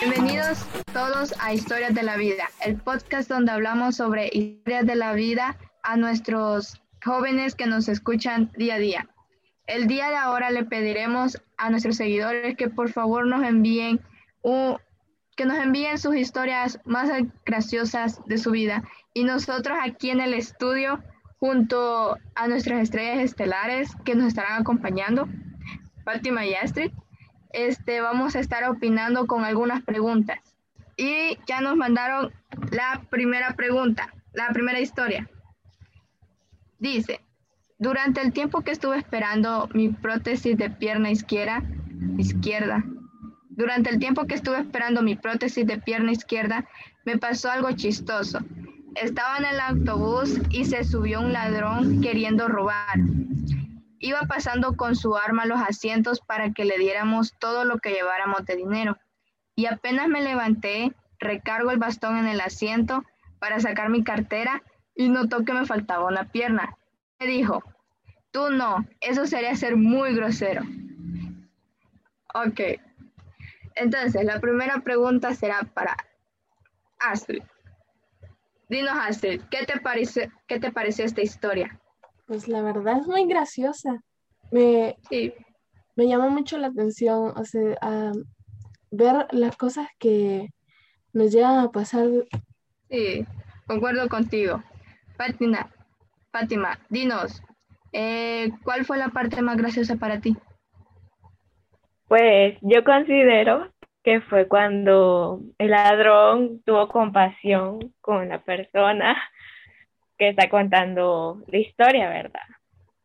Bienvenidos todos a Historias de la Vida, el podcast donde hablamos sobre historias de la vida a nuestros jóvenes que nos escuchan día a día. El día de ahora le pediremos a nuestros seguidores que por favor nos envíen que nos envíen sus historias más graciosas de su vida y nosotros aquí en el estudio junto a nuestras estrellas estelares que nos estarán acompañando, Fátima y Astrid, este, vamos a estar opinando con algunas preguntas. Y ya nos mandaron la primera pregunta, la primera historia. Dice, durante el tiempo que estuve esperando mi prótesis de pierna izquierda, izquierda, durante el tiempo que estuve esperando mi prótesis de pierna izquierda, me pasó algo chistoso. Estaba en el autobús y se subió un ladrón queriendo robar. Iba pasando con su arma los asientos para que le diéramos todo lo que lleváramos de dinero. Y apenas me levanté, recargo el bastón en el asiento para sacar mi cartera y notó que me faltaba una pierna. Me dijo, tú no, eso sería ser muy grosero. Ok, entonces la primera pregunta será para Astrid. Dinos Astrid, ¿qué te, parece, qué te pareció esta historia? Pues la verdad es muy graciosa. Me, me llama mucho la atención, o sea, ver las cosas que nos llegan a pasar. Sí, concuerdo contigo. Fátima, Fátima, dinos, eh, ¿cuál fue la parte más graciosa para ti? Pues yo considero que fue cuando el ladrón tuvo compasión con la persona que está contando la historia, ¿verdad?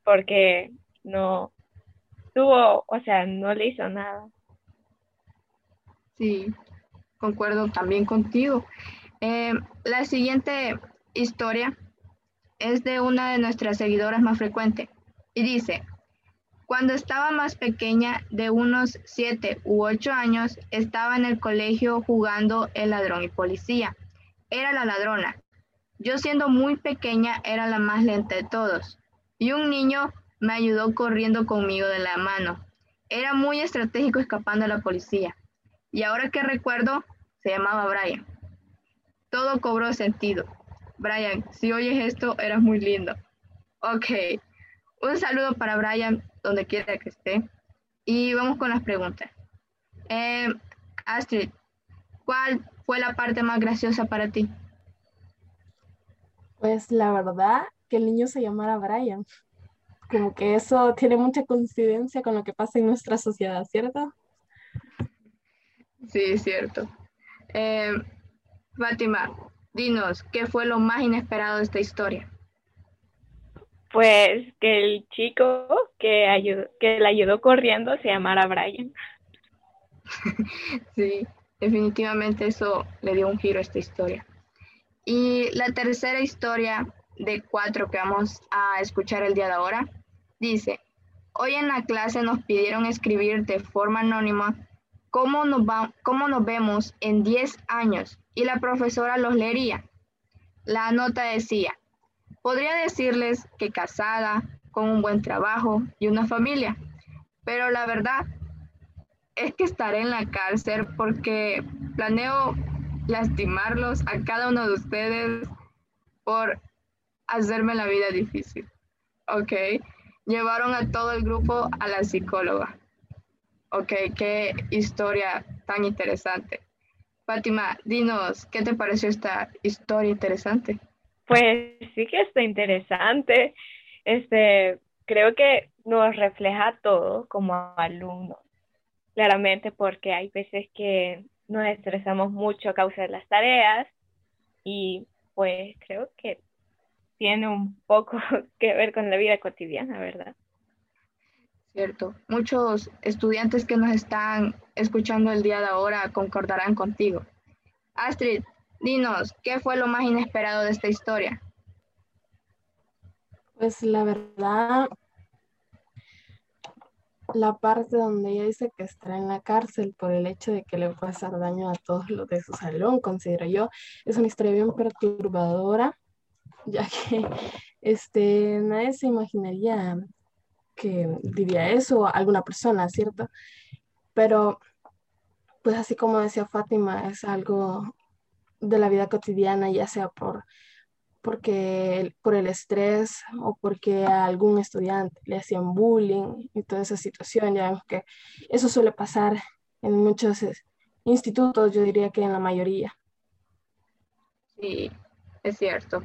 Porque no tuvo, o sea, no le hizo nada. Sí, concuerdo también contigo. Eh, la siguiente historia es de una de nuestras seguidoras más frecuente y dice, cuando estaba más pequeña, de unos siete u ocho años, estaba en el colegio jugando el ladrón y policía. Era la ladrona. Yo siendo muy pequeña era la más lenta de todos. Y un niño me ayudó corriendo conmigo de la mano. Era muy estratégico escapando a la policía. Y ahora que recuerdo, se llamaba Brian. Todo cobró sentido. Brian, si oyes esto, eras muy lindo. Ok, un saludo para Brian, donde quiera que esté. Y vamos con las preguntas. Eh, Astrid, ¿cuál fue la parte más graciosa para ti? Pues la verdad, que el niño se llamara Brian. Como que eso tiene mucha coincidencia con lo que pasa en nuestra sociedad, ¿cierto? Sí, es cierto. Eh, Fátima, Dinos, ¿qué fue lo más inesperado de esta historia? Pues que el chico que, ayudó, que le ayudó corriendo se llamara Brian. sí, definitivamente eso le dio un giro a esta historia. Y la tercera historia de cuatro que vamos a escuchar el día de ahora dice, hoy en la clase nos pidieron escribir de forma anónima cómo nos, va, cómo nos vemos en 10 años y la profesora los leería. La nota decía, podría decirles que casada, con un buen trabajo y una familia, pero la verdad es que estaré en la cárcel porque planeo lastimarlos a cada uno de ustedes por hacerme la vida difícil. ¿Ok? Llevaron a todo el grupo a la psicóloga. Ok, qué historia tan interesante. Fátima, dinos, ¿qué te pareció esta historia interesante? Pues sí que está interesante. Este, creo que nos refleja todo como alumnos, claramente porque hay veces que nos estresamos mucho a causa de las tareas y pues creo que tiene un poco que ver con la vida cotidiana, ¿verdad? Cierto. Muchos estudiantes que nos están escuchando el día de ahora concordarán contigo. Astrid, dinos, ¿qué fue lo más inesperado de esta historia? Pues la verdad, la parte donde ella dice que está en la cárcel por el hecho de que le puede hacer daño a todos los de su salón, considero yo. Es una historia bien perturbadora, ya que este, nadie se imaginaría que diría eso a alguna persona, ¿cierto? Pero, pues así como decía Fátima, es algo de la vida cotidiana, ya sea por porque por el estrés o porque a algún estudiante le hacían bullying y toda esa situación, ya vemos que eso suele pasar en muchos institutos, yo diría que en la mayoría. Sí, es cierto.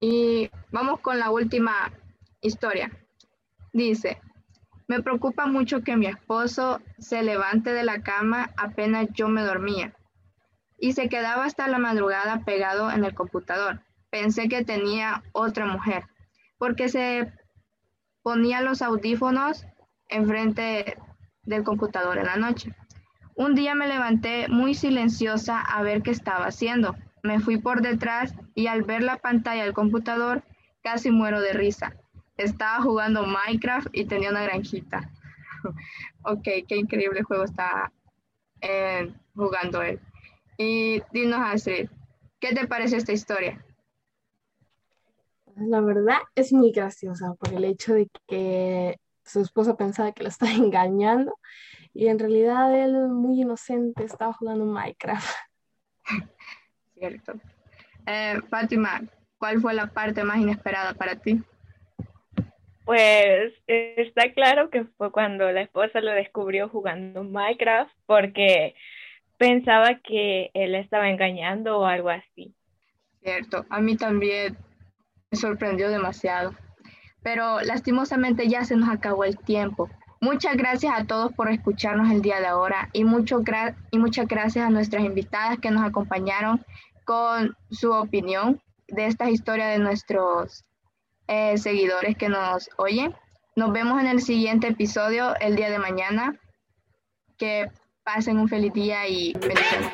Y vamos con la última historia. Dice, me preocupa mucho que mi esposo se levante de la cama apenas yo me dormía y se quedaba hasta la madrugada pegado en el computador. Pensé que tenía otra mujer porque se ponía los audífonos enfrente del computador en la noche. Un día me levanté muy silenciosa a ver qué estaba haciendo. Me fui por detrás y al ver la pantalla del computador casi muero de risa. Estaba jugando Minecraft y tenía una granjita. ok, qué increíble juego está eh, jugando él. Y dinos, Astrid, ¿qué te parece esta historia? La verdad es muy graciosa por el hecho de que su esposa pensaba que lo estaba engañando y en realidad él, muy inocente, estaba jugando Minecraft. Cierto. Eh, Fátima, ¿cuál fue la parte más inesperada para ti? Pues está claro que fue cuando la esposa lo descubrió jugando Minecraft porque pensaba que él estaba engañando o algo así. Cierto, a mí también me sorprendió demasiado. Pero lastimosamente ya se nos acabó el tiempo. Muchas gracias a todos por escucharnos el día de ahora y, mucho y muchas gracias a nuestras invitadas que nos acompañaron con su opinión de esta historia de nuestros eh, seguidores que nos oyen. Nos vemos en el siguiente episodio el día de mañana. Que Pasen un feliz día y bendiciones.